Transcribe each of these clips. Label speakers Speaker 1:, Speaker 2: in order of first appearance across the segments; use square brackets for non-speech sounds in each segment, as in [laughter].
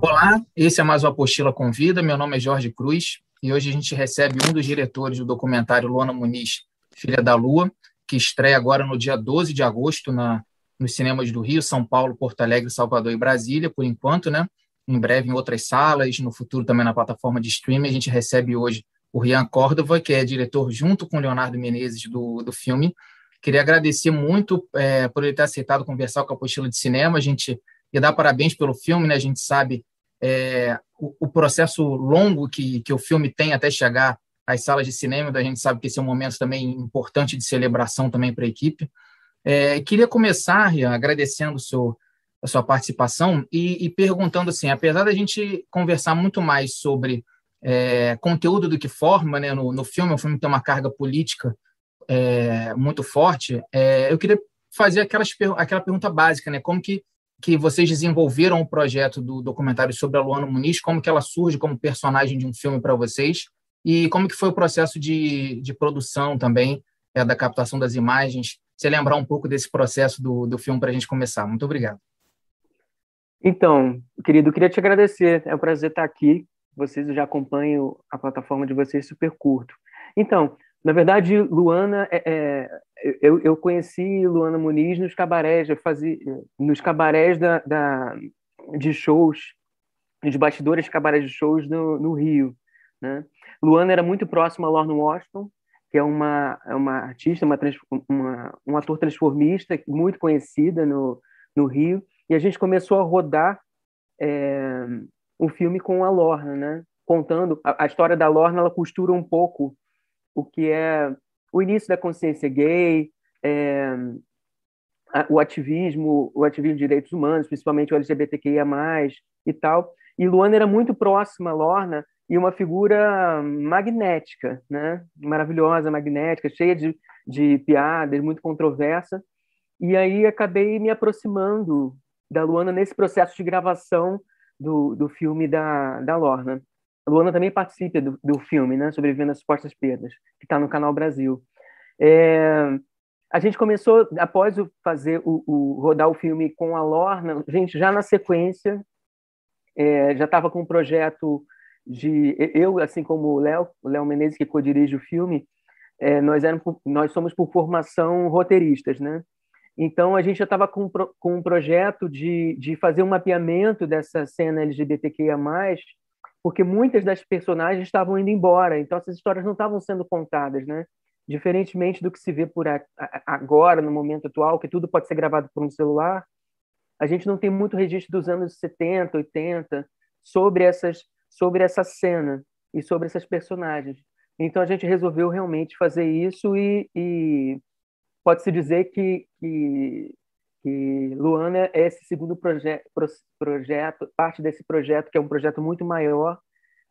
Speaker 1: Olá, esse é mais o Apostila Convida. Meu nome é Jorge Cruz e hoje a gente recebe um dos diretores do documentário Luana Muniz, Filha da Lua, que estreia agora no dia 12 de agosto na, nos cinemas do Rio, São Paulo, Porto Alegre, Salvador e Brasília, por enquanto, né? Em breve em outras salas, no futuro também na plataforma de streaming. A gente recebe hoje o Rian Córdova, que é diretor junto com o Leonardo Menezes do, do filme. Queria agradecer muito é, por ele ter aceitado conversar com a Apostila de Cinema. A gente ia dar parabéns pelo filme, né? A gente sabe é, o, o, processo longo que, que o filme tem até chegar às salas de cinema, a gente sabe que esse é um momento também importante de celebração também para a equipe. É, queria começar, Rian, agradecendo seu, a sua participação e, e, perguntando assim, apesar da gente conversar muito mais sobre é, conteúdo do que forma, né, no, no filme, o filme tem uma carga política é, muito forte, é, eu queria fazer aquelas, aquela pergunta básica, né, como que que vocês desenvolveram o projeto do documentário sobre a Luana Muniz, como que ela surge como personagem de um filme para vocês e como que foi o processo de, de produção também, é, da captação das imagens. Você lembrar um pouco desse processo do, do filme para a gente começar. Muito obrigado.
Speaker 2: Então, querido, queria te agradecer. É um prazer estar aqui. Vocês eu já acompanho a plataforma de vocês super curto. Então, na verdade, Luana, é, é, eu, eu conheci Luana Muniz nos cabarés, eu fazia, nos cabarés da, da, de shows, nos bastidores de cabarés de shows no, no Rio. Né? Luana era muito próxima a Lorna Washington, que é uma, é uma artista, uma, uma, um ator transformista muito conhecida no, no Rio, e a gente começou a rodar é, o filme com a Lorna, né? contando a, a história da Lorna, ela costura um pouco o que é o início da consciência gay, é, o ativismo, o ativismo de direitos humanos, principalmente o LGBTQIA+, e tal. E Luana era muito próxima a Lorna e uma figura magnética, né? maravilhosa, magnética, cheia de, de piadas, muito controversa. E aí acabei me aproximando da Luana nesse processo de gravação do, do filme da, da Lorna. A Luana também participa do, do filme, né? Sobrevivendo às Supostas Perdas, que está no Canal Brasil. É, a gente começou, após o fazer o, o, rodar o filme com a Lorna, gente, já na sequência, é, já estava com um projeto de... Eu, assim como o Léo, o Léo Menezes, que co-dirige o filme, é, nós, éramos, nós somos por formação roteiristas, né? Então, a gente já estava com, com um projeto de, de fazer um mapeamento dessa cena LGBTQIA+, porque muitas das personagens estavam indo embora, então essas histórias não estavam sendo contadas, né? Diferentemente do que se vê por agora, no momento atual, que tudo pode ser gravado por um celular, a gente não tem muito registro dos anos 70, 80 sobre essas sobre essa cena e sobre essas personagens. Então a gente resolveu realmente fazer isso e, e pode-se dizer que, que que Luana é esse segundo proje projeto, parte desse projeto, que é um projeto muito maior,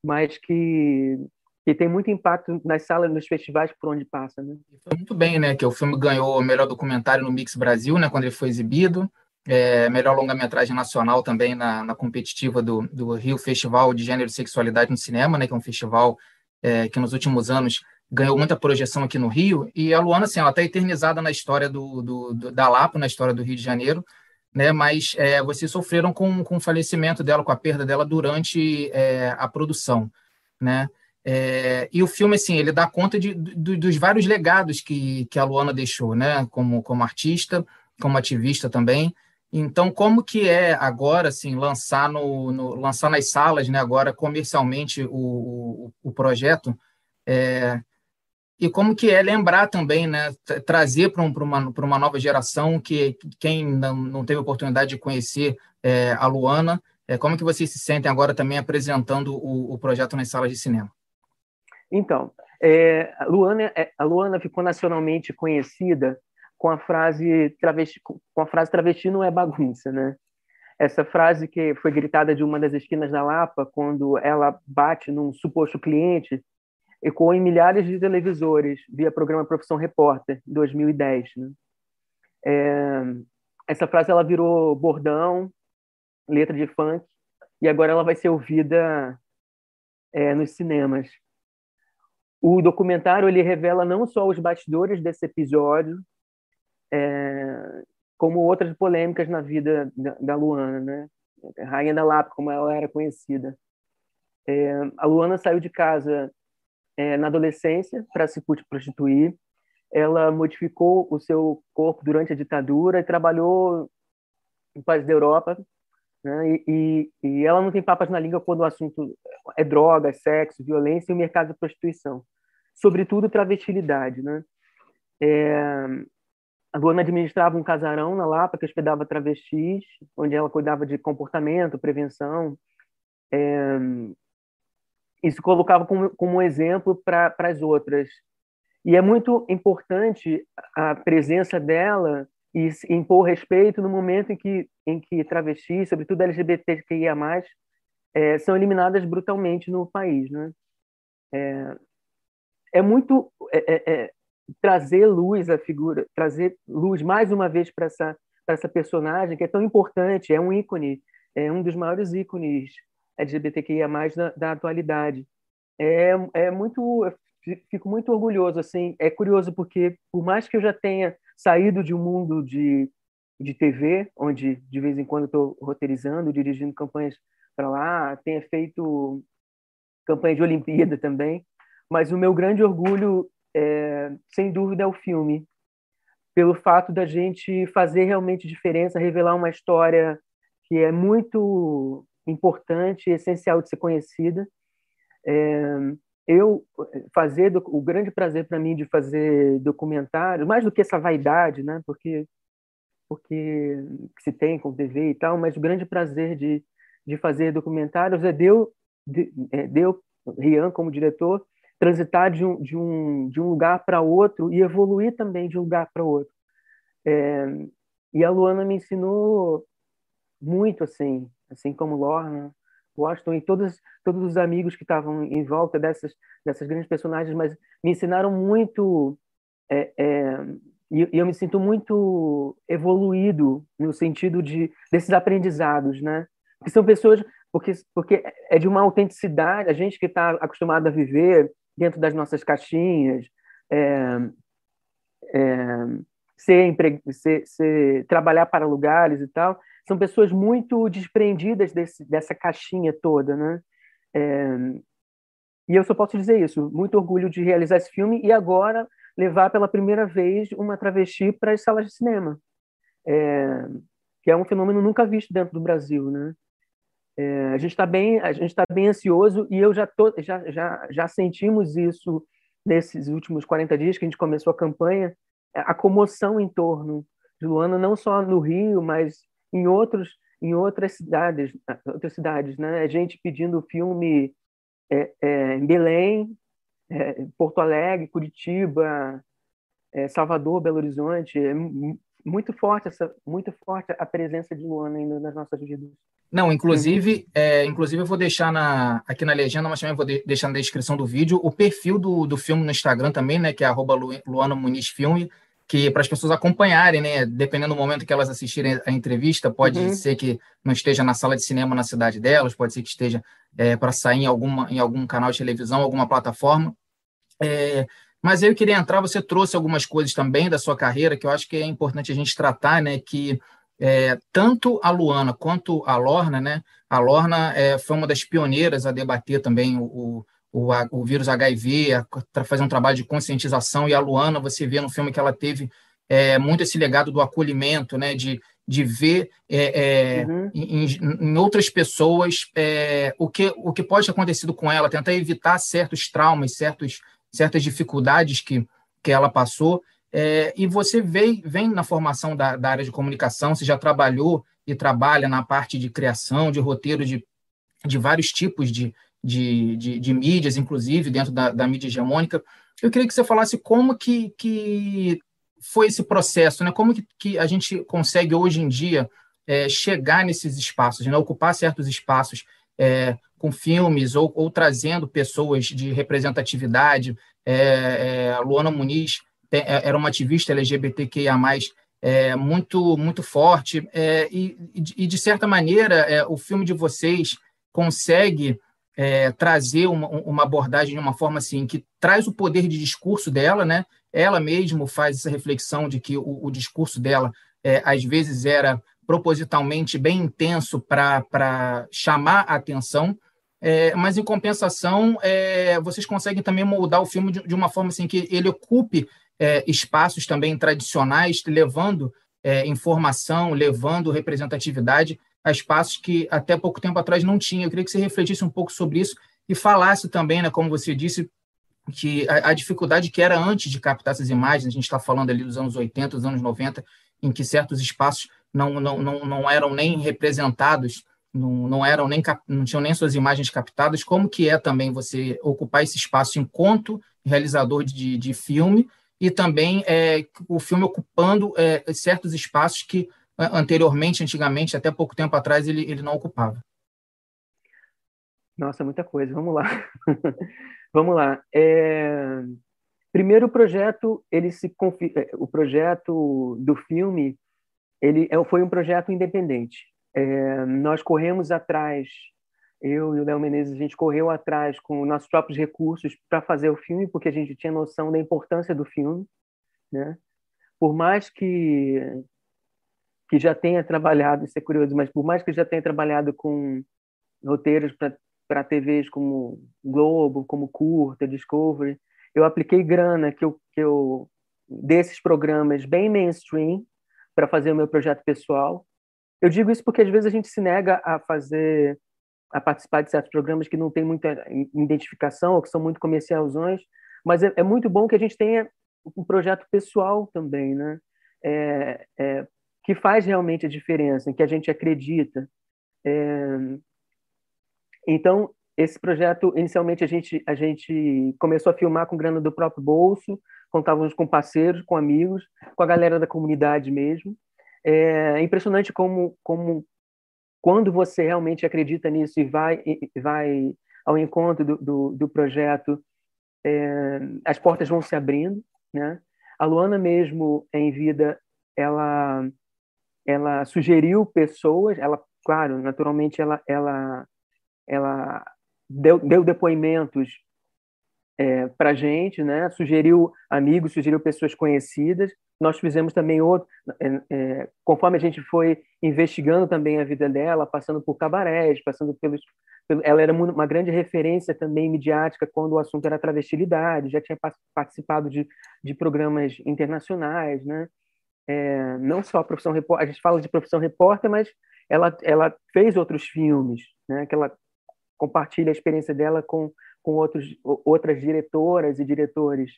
Speaker 2: mas que, que tem muito impacto nas salas, nos festivais por onde passa. Né?
Speaker 1: Foi muito bem, né? Que o filme ganhou o melhor documentário no Mix Brasil, né? Quando ele foi exibido. É, melhor longa-metragem nacional também na, na competitiva do, do Rio Festival de Gênero e Sexualidade no Cinema, né? Que é um festival é, que nos últimos anos ganhou muita projeção aqui no Rio, e a Luana, assim, ela está eternizada na história do, do, do, da Lapa, na história do Rio de Janeiro, né, mas é, vocês sofreram com, com o falecimento dela, com a perda dela durante é, a produção, né, é, e o filme, assim, ele dá conta de, dos vários legados que, que a Luana deixou, né, como, como artista, como ativista também, então, como que é agora, assim, lançar, no, no lançar nas salas, né, agora comercialmente o, o, o projeto, é, e como que é lembrar também, né, trazer para um, uma, uma nova geração que quem não, teve oportunidade de conhecer é, a Luana, é, como que vocês se sentem agora também apresentando o, o projeto nas salas de cinema?
Speaker 2: Então, é, a, Luana, é, a Luana ficou nacionalmente conhecida com a frase travesti, com a frase travesti não é bagunça, né? Essa frase que foi gritada de uma das esquinas da Lapa quando ela bate num suposto cliente ecoou em milhares de televisores via programa Profissão Repórter, 2010. Né? É, essa frase ela virou bordão, letra de funk, e agora ela vai ser ouvida é, nos cinemas. o documentário ele revela não só os bastidores desse episódio, é, como outras polêmicas na vida da, da Luana, né? Rainha da Lapa, como ela era conhecida. É, a Luana saiu de casa é, na adolescência para se prostituir. Ela modificou o seu corpo durante a ditadura e trabalhou em países da Europa. Né? E, e, e, ela não tem papas na língua quando o assunto é droga, sexo, violência e o mercado da prostituição. Sobretudo travestilidade. Né? É, a Luana administrava um casarão na Lapa que hospedava travestis, onde ela cuidava de comportamento, prevenção. É, isso colocava como, como um exemplo para as outras. E é muito importante a presença dela e impor respeito no momento em que, em que travestis, sobretudo LGBTQIA+, é, são eliminadas brutalmente no país. Né? É, é muito é, é, é trazer luz à figura, trazer luz mais uma vez para essa, essa personagem que é tão importante, é um ícone, é um dos maiores ícones LGBTQIA+, da, da atualidade. É, é muito, fico muito orgulhoso, assim, é curioso porque por mais que eu já tenha saído de um mundo de, de TV, onde de vez em quando estou roteirizando, dirigindo campanhas para lá, tenha feito campanha de Olimpíada também, mas o meu grande orgulho, é, sem dúvida, é o filme, pelo fato da gente fazer realmente diferença, revelar uma história que é muito importante, essencial de ser conhecida. É, eu fazer o grande prazer para mim de fazer documentário, mais do que essa vaidade, né? Porque porque se tem com TV e tal, mas o grande prazer de, de fazer documentários é deu de, é, deu Rian como diretor transitar de um, de um, de um lugar para outro e evoluir também de um lugar para outro. É, e a Luana me ensinou muito assim, assim como Lorna, Washington e todos, todos os amigos que estavam em volta dessas, dessas grandes personagens, mas me ensinaram muito é, é, e, eu me sinto muito evoluído no sentido de desses aprendizados, né? Que são pessoas porque porque é de uma autenticidade, a gente que está acostumado a viver dentro das nossas caixinhas, é, é, ser, ser, ser, trabalhar para lugares e tal, são pessoas muito desprendidas desse, dessa caixinha toda, né? É, e eu só posso dizer isso, muito orgulho de realizar esse filme e agora levar pela primeira vez uma travesti para as salas de cinema, é, que é um fenômeno nunca visto dentro do Brasil, né? É, a gente está bem, a gente está bem ansioso e eu já tô, já, já, já sentimos isso nesses últimos 40 dias que a gente começou a campanha, a comoção em torno de Luana, não só no Rio, mas em outros em outras cidades outras cidades né? A gente pedindo filme é, é, em Belém é, Porto Alegre Curitiba é, Salvador Belo Horizonte. É muito forte essa muito forte a presença de Luana ainda nas nossas vidas.
Speaker 1: Não, inclusive, é, inclusive eu vou deixar na, aqui na legenda, mas também vou de, deixar na descrição do vídeo o perfil do, do filme no Instagram também, né? Que é arroba Luana Muniz Filme que para as pessoas acompanharem, né? Dependendo do momento que elas assistirem a entrevista, pode uhum. ser que não esteja na sala de cinema na cidade delas, pode ser que esteja é, para sair em, alguma, em algum canal de televisão, alguma plataforma. É, mas eu queria entrar, você trouxe algumas coisas também da sua carreira que eu acho que é importante a gente tratar, né? Que é, tanto a Luana quanto a Lorna, né? A Lorna é, foi uma das pioneiras a debater também o, o, o vírus HIV, para fazer um trabalho de conscientização, e a Luana, você vê no filme que ela teve é, muito esse legado do acolhimento, né, de, de ver é, é, uhum. em, em, outras pessoas é, o, que, o que pode ter acontecido com ela, tentar evitar certos traumas, certos, certas dificuldades que, que ela passou. É, e você vem, vem na formação da, da área de comunicação, você já trabalhou e trabalha na parte de criação, de roteiro de, de vários tipos de, de, de, de mídias, inclusive, dentro da, da, mídia hegemônica. Eu queria que você falasse como que, que foi esse processo, né? como que, que a gente consegue, hoje em dia, é, chegar nesses espaços, né? ocupar certos espaços é, com filmes ou, ou, trazendo pessoas de representatividade. É, é Luana Muniz é, era uma ativista LGBTQIA+, é, muito, muito forte, é, e, e, de certa maneira, é, o filme de vocês consegue é, trazer uma, uma, abordagem de uma forma assim que traz o poder de discurso dela, né? Ela mesmo faz essa reflexão de que o, o discurso dela é, às vezes era propositalmente bem intenso para chamar a atenção, é, mas em compensação é, vocês conseguem também moldar o filme de, de uma forma assim que ele ocupe é, espaços também tradicionais, levando é, informação, levando representatividade a espaços que até pouco tempo atrás não tinha. Eu queria que você refletisse um pouco sobre isso e falasse também, né, como você disse, que a, a dificuldade que era antes de captar essas imagens, a gente está falando ali dos anos 80, dos anos 90, em que certos espaços não, não, não, não eram nem representados, não, não eram nem não tinham nem suas imagens captadas, como que é também você ocupar esse espaço enquanto realizador de, de filme e também é, o filme ocupando é, certos espaços que anteriormente, antigamente, até pouco tempo atrás, ele, ele não ocupava.
Speaker 2: Nossa, muita coisa. Vamos lá. [laughs] Vamos lá. É... Primeiro, o projeto, ele se confi... É, o projeto do filme, ele é, foi um projeto independente. É... Nós corremos atrás, eu e o Léo Menezes, a gente correu atrás com nossos próprios recursos para fazer o filme, porque a gente tinha noção da importância do filme, né? Por mais que que já tenha trabalhado, isso é curioso, mas por mais que já tenha trabalhado com roteiros para TVs como Globo, como Curta, Discovery, eu apliquei grana que eu, que eu desses programas bem mainstream para fazer o meu projeto pessoal. Eu digo isso porque às vezes a gente se nega a fazer a participar de certos programas que não tem muita identificação ou que são muito comercialzões, mas é, é muito bom que a gente tenha um projeto pessoal também, né? É, é, que faz realmente a diferença, em que a gente acredita. É... Então, esse projeto, inicialmente, a gente, a gente começou a filmar com grana do próprio bolso, contávamos com parceiros, com amigos, com a galera da comunidade mesmo. É impressionante como, como quando você realmente acredita nisso e vai, e vai ao encontro do, do, do projeto, é, as portas vão se abrindo. Né? A Luana mesmo, em vida, ela ela sugeriu pessoas, ela, claro, naturalmente ela, ela, ela deu, deu depoimentos é, para gente, né? Sugeriu amigos, sugeriu pessoas conhecidas. Nós fizemos também outro, é, é, conforme a gente foi investigando também a vida dela, passando por cabarés, passando pelos, pelo, ela era uma grande referência também midiática quando o assunto era travestilidade, já tinha participado de, de programas internacionais, né? É, não só a profissão repórter, a gente fala de profissão repórter, mas ela, ela fez outros filmes, né, que ela compartilha a experiência dela com, com outros, outras diretoras e diretores.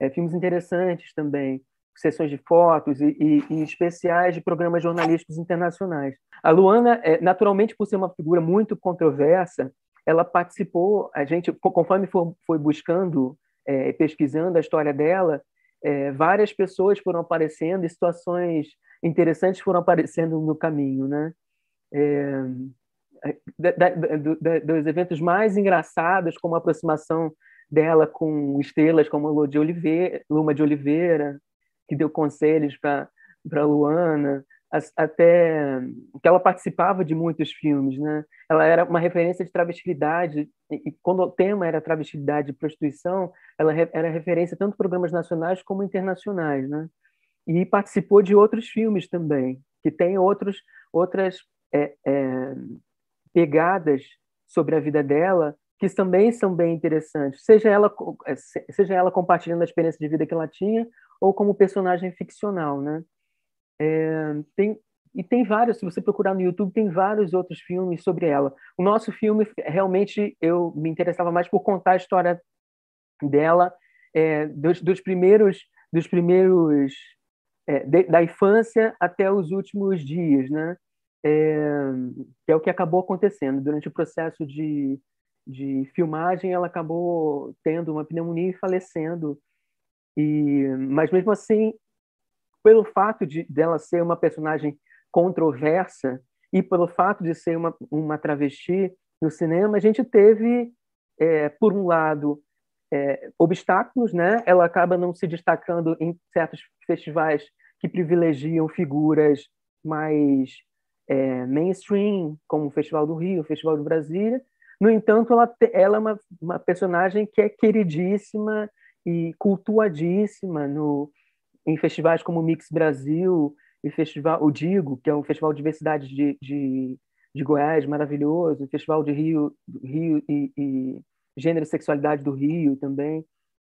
Speaker 2: É, filmes interessantes também, sessões de fotos e, e, e, especiais de programas jornalísticos internacionais. A Luana, é, naturalmente, por ser uma figura muito controversa, ela participou, a gente, conforme foi, foi buscando, é, pesquisando a história dela, é, várias pessoas foram aparecendo e situações interessantes foram aparecendo no caminho, né? É, da, da, da, dos eventos mais engraçados, como a aproximação dela com estrelas como Luma de Oliveira, Luma de Oliveira que deu conselhos para Luana, até que ela participava de muitos filmes, né? Ela era uma referência de travestilidade e quando o tema era travestilidade e prostituição, ela era referência tanto programas nacionais como internacionais, né? E participou de outros filmes também, que tem outros outras é, é, pegadas sobre a vida dela que também são bem interessantes, seja ela é, seja ela compartilhando a experiência de vida que ela tinha ou como personagem ficcional, né? É, tem, e tem vários, se você procurar no YouTube, tem vários outros filmes sobre ela. O nosso filme, realmente, eu me interessava mais por contar a história dela, é, dos, dos, primeiros, dos primeiros é, de, da infância até os últimos dias, né? É, que é o que acabou acontecendo. Durante o processo de, de filmagem, ela acabou tendo uma pneumonia e falecendo. E, mas mesmo assim, pelo fato de dela ser uma personagem controversa e pelo fato de ser uma, uma travesti no cinema, a gente teve, é, por um lado, é, obstáculos, né? Ela acaba não se destacando em certos festivais que privilegiam figuras mais é, mainstream, como o Festival do Rio, o Festival do Brasília. No entanto, ela, ela é uma, uma personagem que é queridíssima e cultuadíssima no, em festivais como o Mix Brasil e festival o Digo, que é um festival de diversidade de, de, de Goiás maravilhoso, o Festival de Rio, Rio e, e Gênero e Sexualidade do Rio também.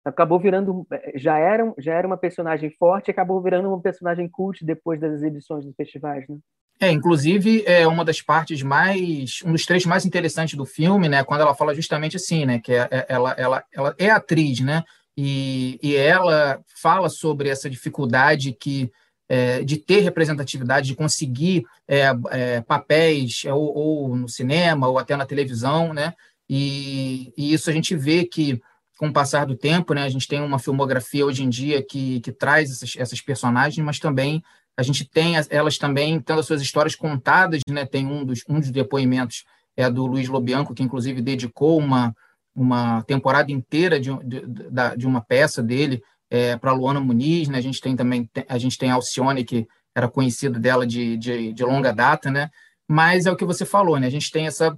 Speaker 2: Acabou virando já era já era uma personagem forte, acabou virando uma personagem cult depois das exibições dos festivais, né?
Speaker 1: É, inclusive é uma das partes mais, um dos trechos mais interessantes do filme, né? Quando ela fala justamente assim, né? Que é, é, ela, ela, ela é atriz, né? E, e ela fala sobre essa dificuldade que é, de ter representatividade, de conseguir é, é, papéis é, ou, ou, no cinema ou até na televisão, né? E, e, isso a gente vê que com o passar do tempo, né? A gente tem uma filmografia hoje em dia que, que traz essas, essas personagens, mas também a gente tem elas também tendo as suas histórias contadas, né? Tem um dos, um dos depoimentos é do Luiz Lobianco, que inclusive dedicou uma, uma temporada inteira de, de, de uma peça dele é, para Luana Muniz, né? A gente tem também a gente tem Alcione que era conhecida dela de, de, de, longa data, né? Mas é o que você falou, né? A gente tem essa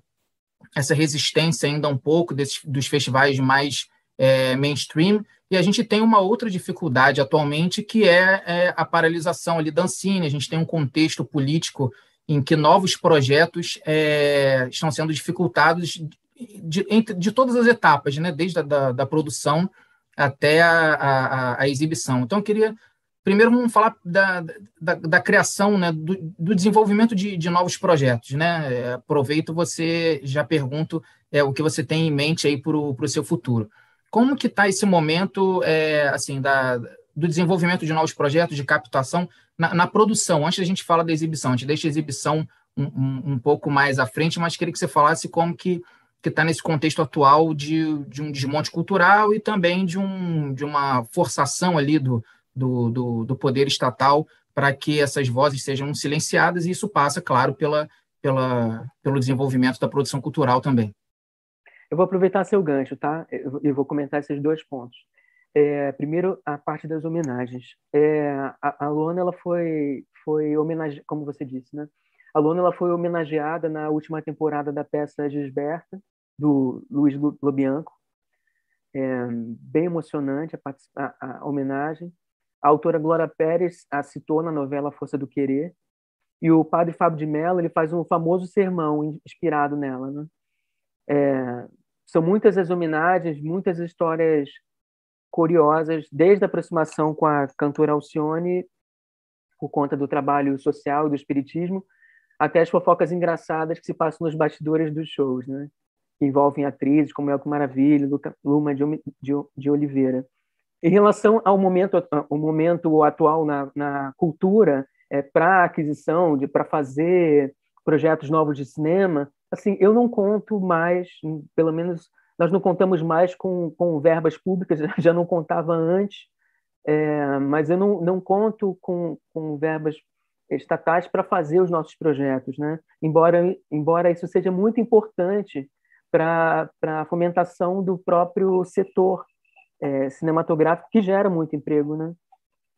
Speaker 1: essa resistência ainda um pouco desses, dos festivais mais é, mainstream e a gente tem uma outra dificuldade atualmente que é, é a paralisação ali da Ancine. A gente tem um contexto político em que novos projetos é, estão sendo dificultados de, de, de, todas as etapas, né? desde a da, da produção até a, a, a, exibição. Então, eu queria primeiro vamos falar da, da, da criação, né, do, do desenvolvimento de, de, novos projetos. Né? É, aproveito você, já pergunto é, o que você tem em mente aí para o seu futuro. Como que está esse momento é, assim da, do desenvolvimento de novos projetos, de captação na, na, produção? Antes a gente fala da exibição, a gente deixa a exibição um, um, um pouco mais à frente, mas queria que você falasse como que que está nesse contexto atual de, de um desmonte cultural e também de, um, de uma forçação ali do, do, do, do poder estatal para que essas vozes sejam silenciadas, e isso passa, claro, pela, pela, pelo desenvolvimento da produção cultural também.
Speaker 2: Eu vou aproveitar seu gancho, tá? Eu vou comentar esses dois pontos. É, primeiro, a parte das homenagens. É, a, a Luana, ela foi, foi homenageada, como você disse, né? A Luana ela foi homenageada na última temporada da peça Gisberta, do Luiz Lobianco. É, bem emocionante a, a, a, homenagem. A autora Glória Pérez a citou na novela Força do Querer. E o padre Fábio de Mello ele faz um famoso sermão inspirado nela. Né? É, são muitas as homenagens, muitas histórias curiosas, desde a aproximação com a cantora Alcione, por conta do trabalho social e do espiritismo, até as fofocas engraçadas que se passam nos bastidores dos shows, né? que envolvem atrizes como Elco Maravilha, Luma de, de, Oliveira. Em relação ao momento, ao momento atual na, na cultura, é, para aquisição, de para fazer projetos novos de cinema, assim, eu não conto mais, pelo menos nós não contamos mais com, com verbas públicas, [laughs] já não contava antes, é, mas eu não, não conto com, com verbas estatais para fazer os nossos projetos, né? Embora, embora isso seja muito importante para a fomentação do próprio setor é, cinematográfico, que gera muito emprego, né?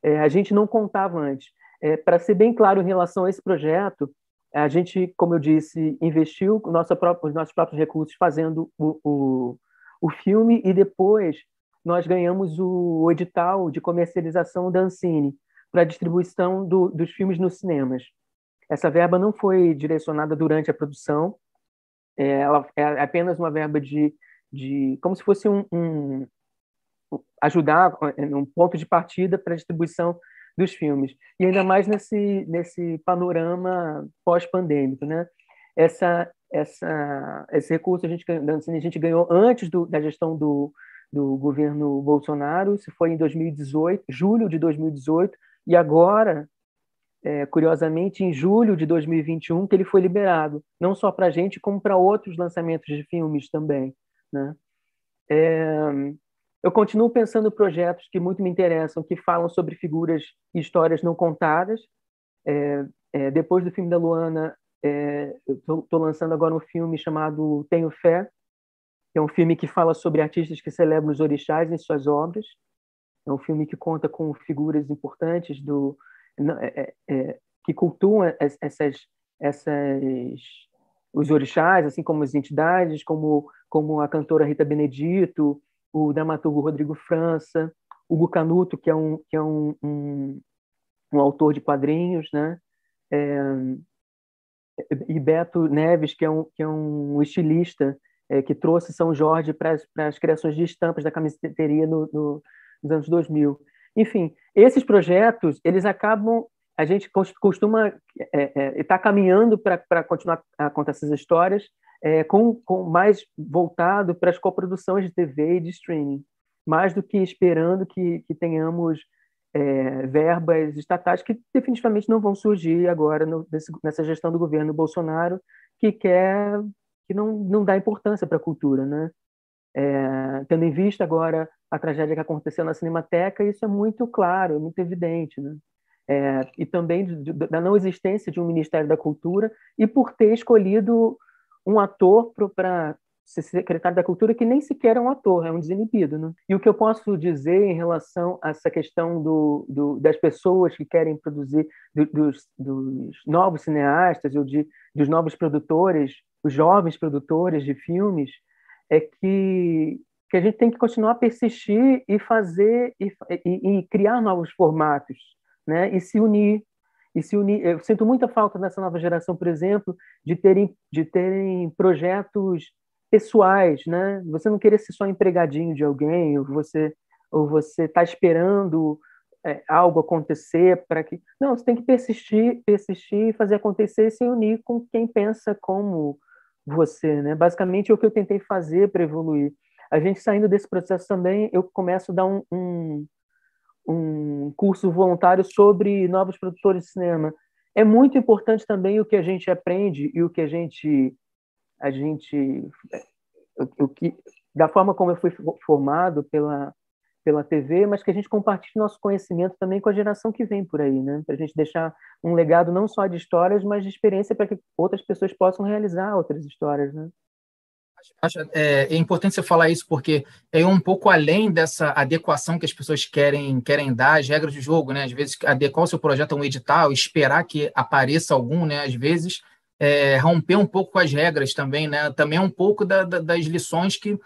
Speaker 2: É, a gente não contava antes. É, para ser bem claro em relação a esse projeto, a gente, como eu disse, investiu nossa própria, os nossos próprios recursos fazendo o, o, o filme e depois nós ganhamos o, edital de comercialização da Ancine para a distribuição do, dos filmes nos cinemas. Essa verba não foi direcionada durante a produção, é, ela é apenas uma verba de, de como se fosse um, um ajudar um ponto de partida para a distribuição dos filmes e ainda mais nesse nesse panorama pós-pandêmico, né? Essa essa esse recurso a gente a gente ganhou antes do, da gestão do, do governo Bolsonaro, se foi em 2018, julho de 2018 e agora é, curiosamente em julho de 2021 que ele foi liberado, não só para a gente como para outros lançamentos de filmes também, né? É, eu continuo pensando projetos que muito me interessam, que falam sobre figuras e histórias não contadas. É, é, depois do filme da Luana, é, estou lançando agora um filme chamado Tenho Fé, que é um filme que fala sobre artistas que celebram os orixás em suas obras. É um filme que conta com figuras importantes do é, é, é, que cultuam essas essas os orixás, assim como as entidades, como, como a cantora Rita Benedito, o dramaturgo Rodrigo França, Hugo Canuto, que é um, que é um, um, um autor de quadrinhos, né? É, e Beto Neves, que é um, que é um estilista é, que trouxe São Jorge para as criações de estampas da camiseteria no, no, nos anos 2000. Enfim, esses projetos, eles acabam a gente costuma estar é, é, tá caminhando para continuar a contar essas histórias é, com, com, mais voltado para as coproduções de TV e de streaming, mais do que esperando que, que tenhamos é, verbas estatais que definitivamente não vão surgir agora no, nessa gestão do governo Bolsonaro, que quer que não, não dá importância para a cultura, né? É, tendo em vista agora a tragédia que aconteceu na Cinemateca, isso é muito claro, muito evidente, né? é, e também de, de, da não existência de um Ministério da Cultura e por ter escolhido um ator para ser secretário da Cultura que nem sequer é um ator, é um desinibido. Né? E o que eu posso dizer em relação a essa questão do, do das pessoas que querem produzir, do, dos, dos, novos cineastas ou de, dos novos produtores, os jovens produtores de filmes, é que, que a gente tem que continuar a persistir e fazer e, e, e criar novos formatos né? E se unir e se unir. Eu sinto muita falta nessa nova geração, por exemplo, de terem de terem projetos pessoais, né? Você não querer ser só empregadinho de alguém, ou você ou você está esperando é, algo acontecer para que não, você tem que persistir, persistir, fazer acontecer e se unir com quem pensa como você, né? Basicamente é o que eu tentei fazer para evoluir. A gente saindo desse processo também, eu começo a dar um, um um curso voluntário sobre novos produtores de cinema. É muito importante também o que a gente aprende e o que a gente a gente o, o que da forma como eu fui formado pela pela TV, mas que a gente compartilhe nosso conhecimento também com a geração que vem por aí, né? Para a gente deixar um legado não só de histórias, mas de experiência para que outras pessoas possam realizar outras histórias, né?
Speaker 1: É, é, importante você falar isso porque é um pouco além dessa adequação que as pessoas querem querem dar às regras do jogo, né? Às vezes adequar o seu projeto a um edital, esperar que apareça algum, né? Às vezes é, romper um pouco com as regras também, né? Também é um pouco da, da, das lições que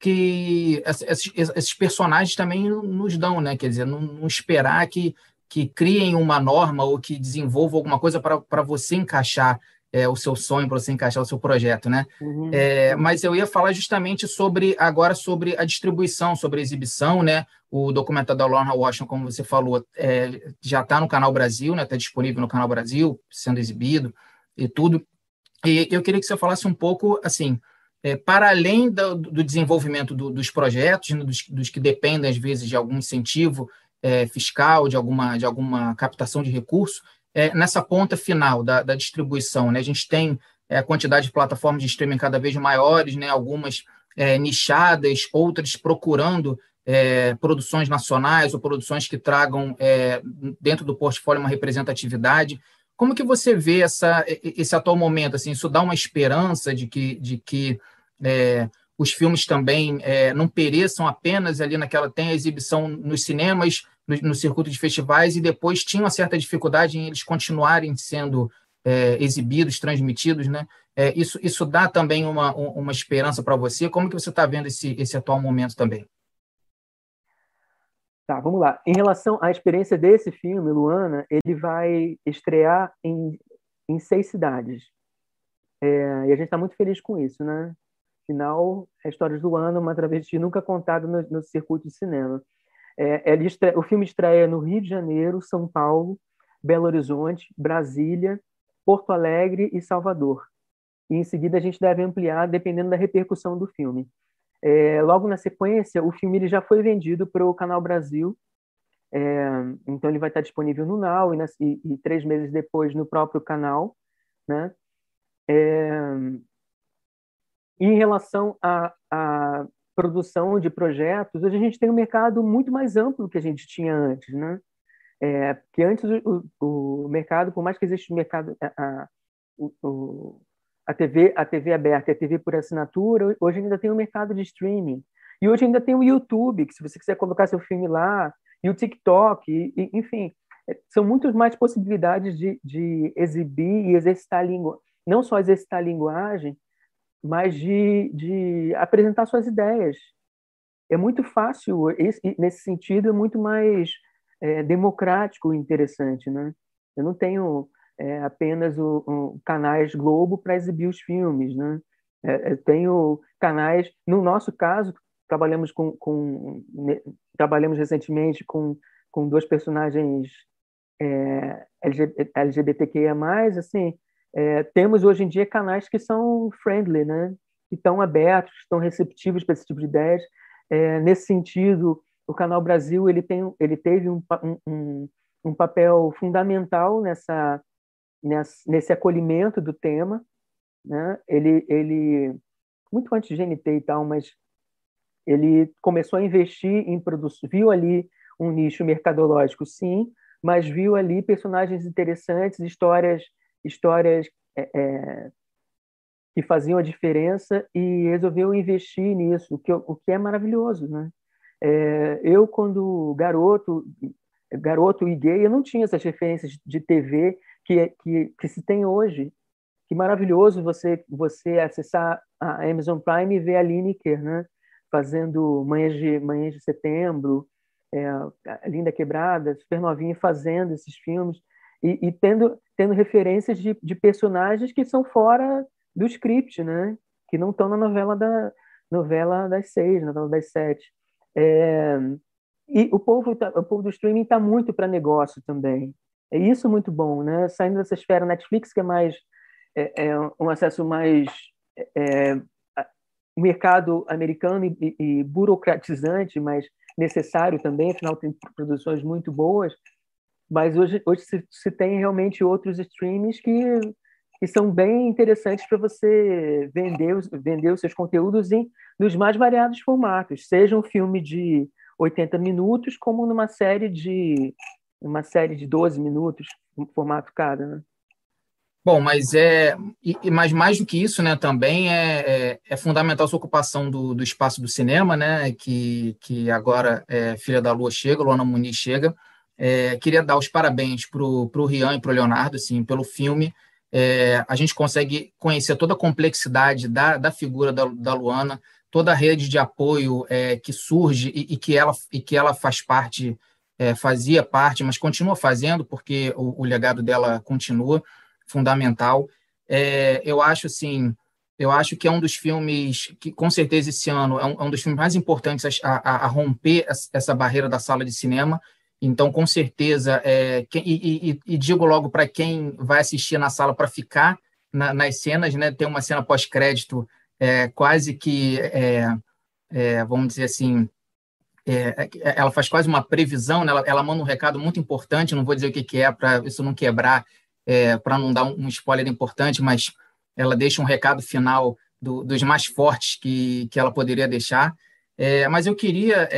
Speaker 1: que esses, esses, personagens também nos dão, né? Quer dizer, não, não esperar que que criem uma norma ou que desenvolvam alguma coisa para você encaixar é, o seu sonho para você encaixar o seu projeto, né? Uhum. É, mas eu ia falar justamente sobre agora sobre a distribuição, sobre a exibição, né? O documentário da Lorna Washington, como você falou, é, já está no Canal Brasil, né? Está disponível no Canal Brasil, sendo exibido e tudo. E eu queria que você falasse um pouco, assim, é, para além do, do desenvolvimento do, dos projetos, né? dos, dos, que dependem às vezes de algum incentivo é, fiscal, de alguma de alguma captação de recursos é, nessa ponta final da, da distribuição. Né? A gente tem é, a quantidade de plataformas de streaming cada vez maiores, né? algumas é, nichadas, outras procurando é, produções nacionais ou produções que tragam é, dentro do portfólio uma representatividade. Como que você vê essa, esse atual momento? Assim, isso dá uma esperança de que, de que é, os filmes também é, não pereçam apenas ali naquela tem a exibição nos cinemas, no, no, circuito de festivais e depois tinham uma certa dificuldade em eles continuarem sendo é, exibidos, transmitidos, né? É, isso, isso dá também uma, uma esperança para você? Como que você está vendo esse, esse atual momento também?
Speaker 2: Tá, vamos lá. Em relação à experiência desse filme, Luana, ele vai estrear em, em seis cidades. É, e a gente está muito feliz com isso, né? Afinal, é Histórias do Ano, uma travesti nunca contada no, no circuito de cinema. É, o filme estreia no Rio de Janeiro, São Paulo, Belo Horizonte, Brasília, Porto Alegre e Salvador. E em seguida a gente deve ampliar dependendo da repercussão do filme. É, logo na sequência, o filme ele já foi vendido para o Canal Brasil, é, então ele vai estar disponível no Now e, e, e, três meses depois no próprio canal, né? É, em relação a, a produção de projetos, hoje a gente tem um mercado muito mais amplo do que a gente tinha antes, né? É, porque antes o, o, mercado, por mais que exista o mercado, a, a, a, TV, a TV aberta e a TV por assinatura, hoje ainda tem o um mercado de streaming. E hoje ainda tem o YouTube, que se você quiser colocar seu filme lá, e o TikTok, e, e, enfim, é, são muitas mais possibilidades de, de exibir e exercitar a língua. não só exercitar a linguagem, mas de, de apresentar suas ideias. É muito fácil, esse, nesse sentido, é muito mais é, democrático e interessante. Né? Eu não tenho é, apenas o, o, canais Globo para exibir os filmes. Né? É, tenho canais, no nosso caso, trabalhamos com, com trabalhamos recentemente com, com dois personagens é, LGBTQIA+, assim, é, temos hoje em dia canais que são friendly, né? que estão abertos, estão receptivos para esse tipo de ideias. É, nesse sentido, o Canal Brasil ele tem, ele teve um, um, um papel fundamental nessa, nessa, nesse acolhimento do tema. Né? Ele, ele, muito antes de GNT e tal, mas ele começou a investir em produção, viu ali um nicho mercadológico, sim, mas viu ali personagens interessantes, histórias histórias é, é, que faziam a diferença e resolveu investir nisso, o que, o que é maravilhoso, né? É, eu, quando garoto, garoto e gay, eu não tinha essas referências de TV que, que, que se tem hoje. Que maravilhoso você você acessar a Amazon Prime e ver a Lineker, né? Fazendo Manhãs de, Manhãs de Setembro, é, Linda Quebrada, super novinha, fazendo esses filmes e, e tendo, tendo referências de, de, personagens que são fora do script, né? Que não estão na novela da novela das seis, novela das sete. É, e o povo, tá, o povo do streaming está muito para negócio também. É isso muito bom, né? Saindo dessa esfera Netflix, que é mais é, é um acesso mais é, mercado americano e, e, e, burocratizante, mas necessário também, afinal tem produções muito boas. Mas hoje, hoje se, se tem realmente outros streams que, que são bem interessantes para você vender, vender os seus conteúdos em, nos mais variados formatos, seja um filme de 80 minutos, como numa série de uma série de 12 minutos, um formato cada, né?
Speaker 1: Bom, mas é, mas mais do que isso, né, também é, é, é fundamental a ocupação do, do espaço do cinema, né, que, que agora é, Filha da Lua chega, Luana Muniz chega, é, queria dar os parabéns para o Rian e para o Leonardo assim, pelo filme. É, a gente consegue conhecer toda a complexidade da, da figura da, da Luana, toda a rede de apoio é, que surge e, e, que ela, e que ela faz parte, é, fazia parte, mas continua fazendo, porque o, o legado dela continua fundamental. É, eu acho assim. Eu acho que é um dos filmes que, com certeza, esse ano é um, é um dos filmes mais importantes a, a, a romper essa barreira da sala de cinema então, com certeza, é, e, e, e, digo logo para quem vai assistir na sala para ficar na, nas cenas, né? Tem uma cena pós-crédito é, quase que, é, é vamos dizer assim, é, é, ela faz quase uma previsão, né? ela, ela, manda um recado muito importante, não vou dizer o que, que é para isso não quebrar, para não dar um, um, spoiler importante, mas ela deixa um recado final do, dos mais fortes que, que ela poderia deixar. mas eu queria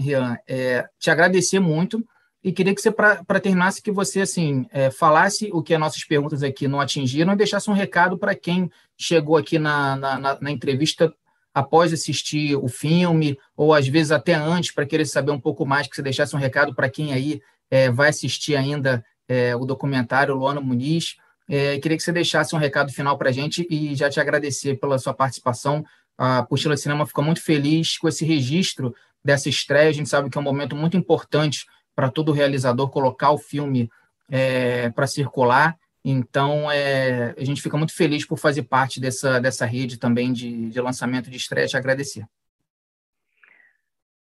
Speaker 1: Rian, é, te agradecer muito e queria que você, para terminasse, que você assim é, falasse o que as nossas perguntas aqui não atingiram e deixasse um recado para quem chegou aqui na, na, na, entrevista após assistir o filme, ou às vezes até antes, para querer saber um pouco mais, que você deixasse um recado para quem aí é, vai assistir ainda é, o documentário Luana Muniz. É, queria que você deixasse um recado final para a gente e já te agradecer pela sua participação. A Postila Cinema ficou muito feliz com esse registro dessa estreia. A gente sabe que é um momento muito importante para todo realizador colocar o filme é, para circular. Então, é, a gente fica muito feliz por fazer parte dessa, dessa rede também de, de lançamento de estreia. Te agradecer.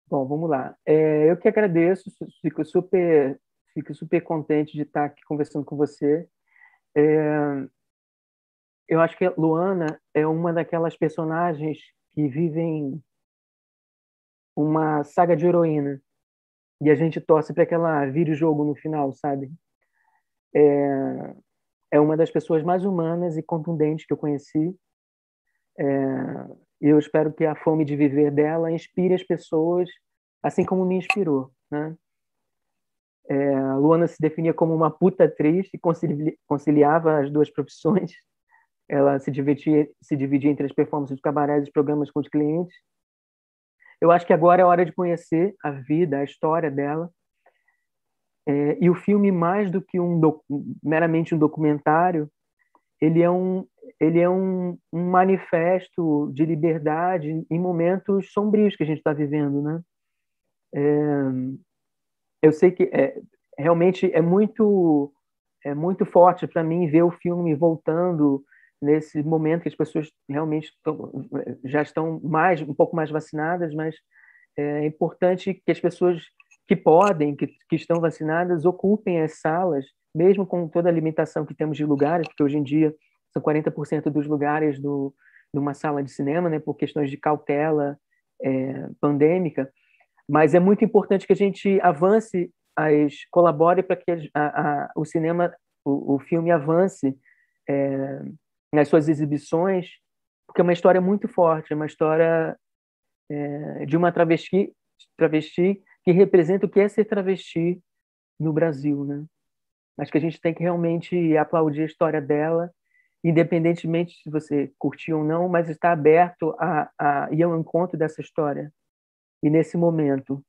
Speaker 2: Bom, vamos lá. É, eu que agradeço, fico super, fico super contente de estar aqui conversando com você. É, eu acho que Luana é uma daquelas personagens que vivem uma saga de heroína e a gente torce para que ela vire o jogo no final, sabe? É, é uma das pessoas mais humanas e contundentes que eu conheci. É, eu espero que a fome de viver dela inspire as pessoas, assim como me inspirou, né? É, a Luana se definia como uma puta atriz e conciliava as duas profissões. Ela se dividia, se dividia entre as performances de cabaré e os programas com os clientes eu acho que agora é hora de conhecer a vida, a história dela. É, e o filme, mais do que um meramente um documentário, ele é um ele é um, um manifesto de liberdade em momentos sombrios que a gente está vivendo, né? É, eu sei que é, realmente é muito é muito forte para mim ver o filme voltando nesse momento que as pessoas realmente estão, já estão mais um pouco mais vacinadas, mas é importante que as pessoas que podem, que, que estão vacinadas, ocupem as salas, mesmo com toda a limitação que temos de lugares, porque hoje em dia são 40% dos lugares do, numa sala de cinema, né, por questões de cautela é, pandêmica. Mas é muito importante que a gente avance, as, colabore para que a, a, o cinema, o, o filme avance é, nas suas exibições, porque é uma história muito forte, é uma história é, de uma travesti, travesti que representa o que é ser travesti no Brasil, né? Acho que a gente tem que realmente aplaudir a história dela, independentemente se você curtiu ou não, mas está aberto a, a ir ao encontro dessa história. E nesse momento,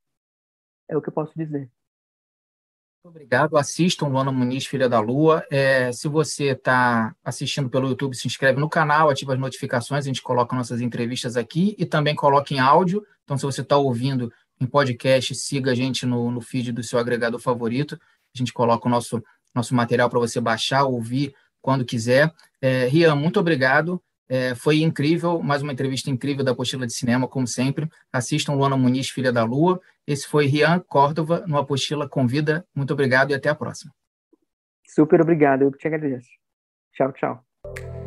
Speaker 2: é o que eu posso dizer.
Speaker 1: Obrigado. Assistam Luana Muniz, Filha da Lua. É, se você está assistindo pelo YouTube, se inscreve no canal, ativa as notificações, a gente coloca nossas entrevistas aqui e também coloca em áudio. Então, se você está ouvindo em podcast, siga a gente no, no feed do seu agregador favorito. A gente coloca o nosso, nosso material para você baixar, ouvir quando quiser. É, Rian, muito obrigado. É, foi incrível, mais uma entrevista incrível da Apostila de Cinema, como sempre. Assistam Luana Muniz, Filha da Lua. Esse foi Rian Córdova, no Apostila Convida. Muito obrigado e até a próxima.
Speaker 2: Super obrigado, eu que te agradeço. Tchau, tchau.